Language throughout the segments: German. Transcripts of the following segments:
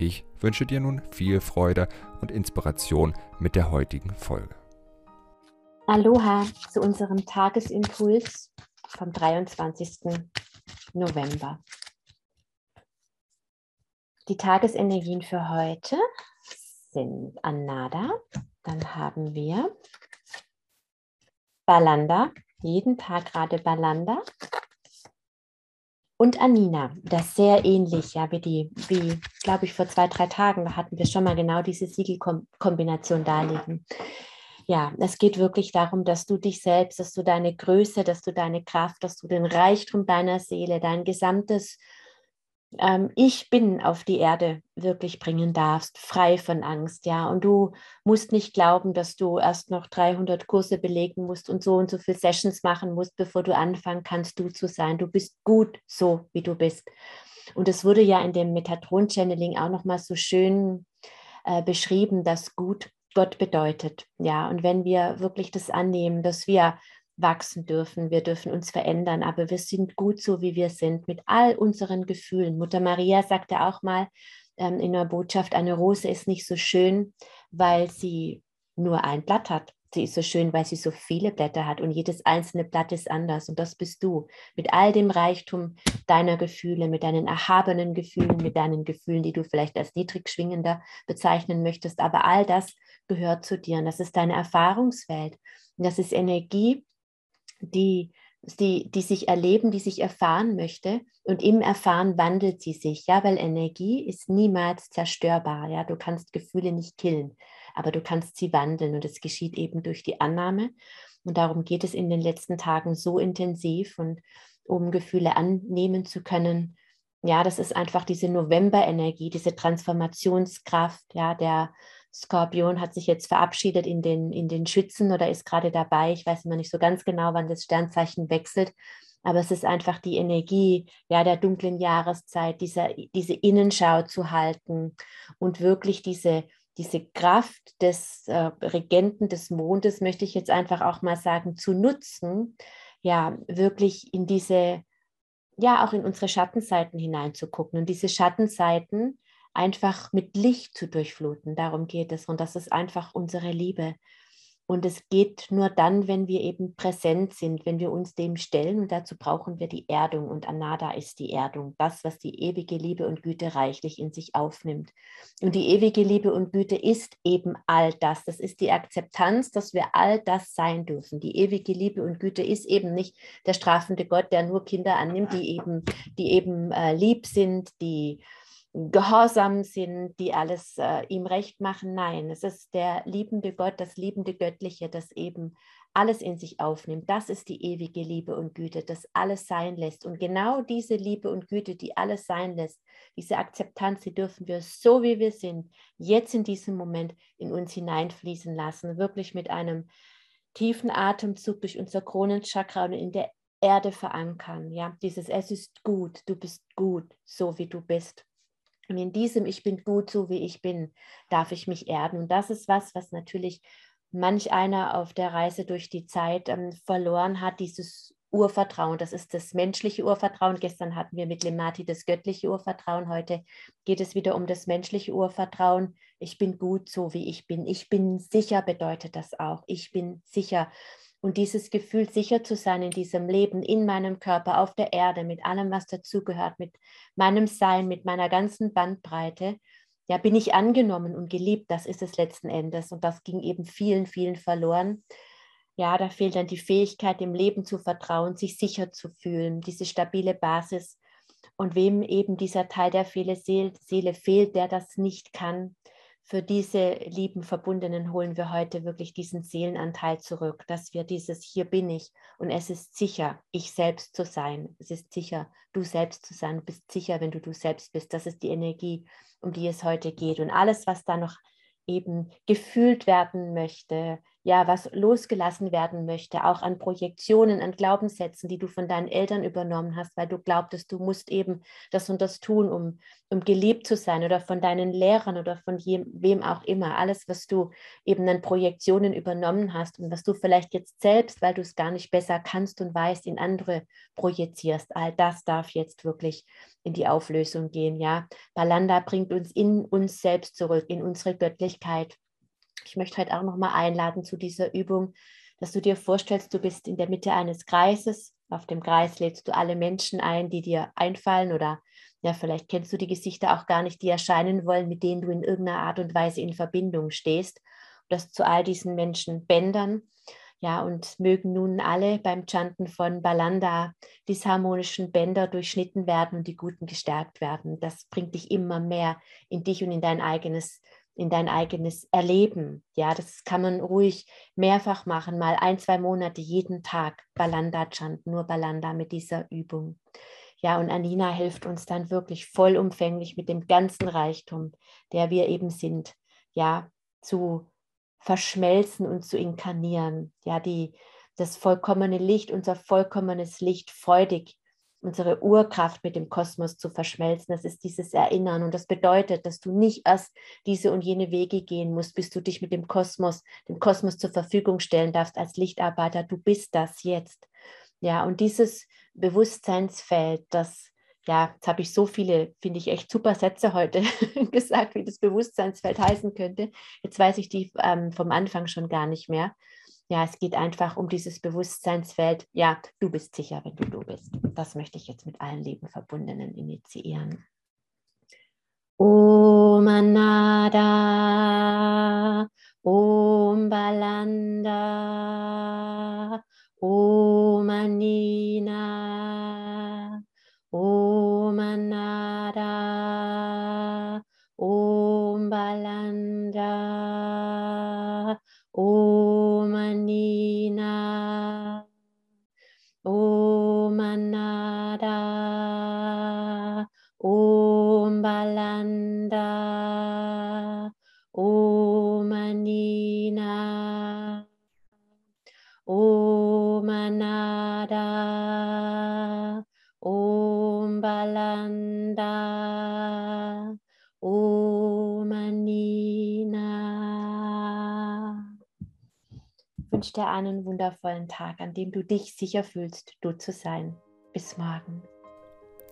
Ich wünsche dir nun viel Freude und Inspiration mit der heutigen Folge. Aloha zu unserem Tagesimpuls vom 23. November. Die Tagesenergien für heute sind Anada, dann haben wir Balanda, jeden Tag gerade Balanda und Anina, das sehr ähnlich, ja, wie die, wie, glaube ich, vor zwei, drei Tagen, da hatten wir schon mal genau diese Siegelkombination darlegen. Ja, es geht wirklich darum, dass du dich selbst, dass du deine Größe, dass du deine Kraft, dass du den Reichtum deiner Seele, dein gesamtes ähm, Ich bin auf die Erde wirklich bringen darfst, frei von Angst, ja. Und du musst nicht glauben, dass du erst noch 300 Kurse belegen musst und so und so viele Sessions machen musst, bevor du anfangen kannst, du zu sein. Du bist gut so, wie du bist. Und es wurde ja in dem Metatron-Channeling auch nochmal so schön äh, beschrieben, dass gut Gott bedeutet. Ja, und wenn wir wirklich das annehmen, dass wir wachsen dürfen, wir dürfen uns verändern, aber wir sind gut so, wie wir sind, mit all unseren Gefühlen. Mutter Maria sagte auch mal ähm, in der Botschaft, eine Rose ist nicht so schön, weil sie nur ein Blatt hat. Sie ist so schön, weil sie so viele Blätter hat und jedes einzelne Blatt ist anders und das bist du. Mit all dem Reichtum deiner Gefühle, mit deinen erhabenen Gefühlen, mit deinen Gefühlen, die du vielleicht als niedrig schwingender bezeichnen möchtest, aber all das gehört zu dir und das ist deine Erfahrungswelt. Und das ist Energie, die, die, die sich erleben, die sich erfahren möchte. Und im Erfahren wandelt sie sich, ja, weil Energie ist niemals zerstörbar. Ja, du kannst Gefühle nicht killen, aber du kannst sie wandeln und es geschieht eben durch die Annahme. Und darum geht es in den letzten Tagen so intensiv und um Gefühle annehmen zu können. Ja, das ist einfach diese November-Energie, diese Transformationskraft, ja, der, Skorpion hat sich jetzt verabschiedet in den, in den Schützen oder ist gerade dabei. Ich weiß immer nicht so ganz genau, wann das Sternzeichen wechselt. Aber es ist einfach die Energie ja, der dunklen Jahreszeit, dieser, diese Innenschau zu halten und wirklich diese, diese Kraft des äh, Regenten des Mondes, möchte ich jetzt einfach auch mal sagen, zu nutzen, ja, wirklich in diese, ja, auch in unsere Schattenseiten hineinzugucken. Und diese Schattenseiten, einfach mit Licht zu durchfluten. Darum geht es. Und das ist einfach unsere Liebe. Und es geht nur dann, wenn wir eben präsent sind, wenn wir uns dem stellen. Und dazu brauchen wir die Erdung. Und Anada ist die Erdung, das, was die ewige Liebe und Güte reichlich in sich aufnimmt. Und die ewige Liebe und Güte ist eben all das. Das ist die Akzeptanz, dass wir all das sein dürfen. Die ewige Liebe und Güte ist eben nicht der strafende Gott, der nur Kinder annimmt, die eben, die eben äh, lieb sind, die gehorsam sind, die alles äh, ihm recht machen. Nein, es ist der liebende Gott, das liebende Göttliche, das eben alles in sich aufnimmt. Das ist die ewige Liebe und Güte, das alles sein lässt. Und genau diese Liebe und Güte, die alles sein lässt, diese Akzeptanz, die dürfen wir so, wie wir sind, jetzt in diesem Moment in uns hineinfließen lassen, wirklich mit einem tiefen Atemzug durch unser Kronenchakra und in der Erde verankern. Ja, dieses Es ist gut, du bist gut, so wie du bist. Und in diesem Ich bin gut, so wie ich bin, darf ich mich erden. Und das ist was, was natürlich manch einer auf der Reise durch die Zeit ähm, verloren hat, dieses Urvertrauen. Das ist das menschliche Urvertrauen. Gestern hatten wir mit Lemati das göttliche Urvertrauen. Heute geht es wieder um das menschliche Urvertrauen. Ich bin gut, so wie ich bin. Ich bin sicher bedeutet das auch. Ich bin sicher. Und dieses Gefühl, sicher zu sein in diesem Leben, in meinem Körper, auf der Erde, mit allem, was dazugehört, mit meinem Sein, mit meiner ganzen Bandbreite, ja, bin ich angenommen und geliebt. Das ist es letzten Endes. Und das ging eben vielen, vielen verloren. Ja, da fehlt dann die Fähigkeit, dem Leben zu vertrauen, sich sicher zu fühlen, diese stabile Basis. Und wem eben dieser Teil der Seele fehlt, der das nicht kann, für diese lieben Verbundenen holen wir heute wirklich diesen Seelenanteil zurück, dass wir dieses Hier bin ich und es ist sicher, ich selbst zu sein. Es ist sicher, du selbst zu sein. Du bist sicher, wenn du du selbst bist. Das ist die Energie um die es heute geht. Und alles, was da noch eben gefühlt werden möchte, ja, was losgelassen werden möchte, auch an Projektionen, an Glaubenssätzen, die du von deinen Eltern übernommen hast, weil du glaubtest, du musst eben das und das tun, um, um geliebt zu sein oder von deinen Lehrern oder von je, wem auch immer. Alles, was du eben an Projektionen übernommen hast und was du vielleicht jetzt selbst, weil du es gar nicht besser kannst und weißt, in andere projizierst. All das darf jetzt wirklich in die Auflösung gehen. Ja, Balanda bringt uns in uns selbst zurück, in unsere Göttlichkeit ich möchte heute auch noch mal einladen zu dieser Übung, dass du dir vorstellst, du bist in der Mitte eines Kreises. Auf dem Kreis lädst du alle Menschen ein, die dir einfallen oder ja, vielleicht kennst du die Gesichter auch gar nicht, die erscheinen wollen, mit denen du in irgendeiner Art und Weise in Verbindung stehst. Und das zu all diesen Menschen bändern. Ja, und mögen nun alle beim Chanten von Balanda disharmonischen Bänder durchschnitten werden und die Guten gestärkt werden. Das bringt dich immer mehr in dich und in dein eigenes in dein eigenes Erleben. Ja, das kann man ruhig mehrfach machen, mal ein, zwei Monate jeden Tag Balanda Chant, nur Balanda mit dieser Übung. Ja, und Anina hilft uns dann wirklich vollumfänglich mit dem ganzen Reichtum, der wir eben sind, ja, zu verschmelzen und zu inkarnieren. Ja, die, das vollkommene Licht, unser vollkommenes Licht freudig unsere Urkraft mit dem Kosmos zu verschmelzen. Das ist dieses Erinnern. Und das bedeutet, dass du nicht erst diese und jene Wege gehen musst, bis du dich mit dem Kosmos, dem Kosmos zur Verfügung stellen darfst als Lichtarbeiter. Du bist das jetzt. Ja, und dieses Bewusstseinsfeld, das, ja, jetzt habe ich so viele, finde ich, echt super Sätze heute gesagt, wie das Bewusstseinsfeld heißen könnte. Jetzt weiß ich die ähm, vom Anfang schon gar nicht mehr. Ja, es geht einfach um dieses Bewusstseinsfeld. Ja, du bist sicher, wenn du du bist. Das möchte ich jetzt mit allen Lebenverbundenen initiieren. Om Anada, Om Balanda, Om Anina, Anina, Om Anada, Om Balanda, Om Anina, Om Anada, Om Balanda, wünsche dir einen wundervollen Tag, an dem du dich sicher fühlst, du zu sein. Bis morgen.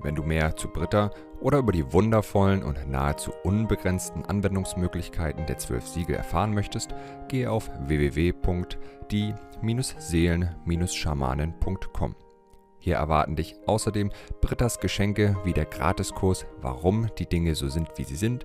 Wenn du mehr zu Britta oder über die wundervollen und nahezu unbegrenzten Anwendungsmöglichkeiten der zwölf Siegel erfahren möchtest, gehe auf www.die-seelen-schamanen.com. Hier erwarten dich außerdem Brittas Geschenke wie der Gratiskurs Warum die Dinge so sind, wie sie sind,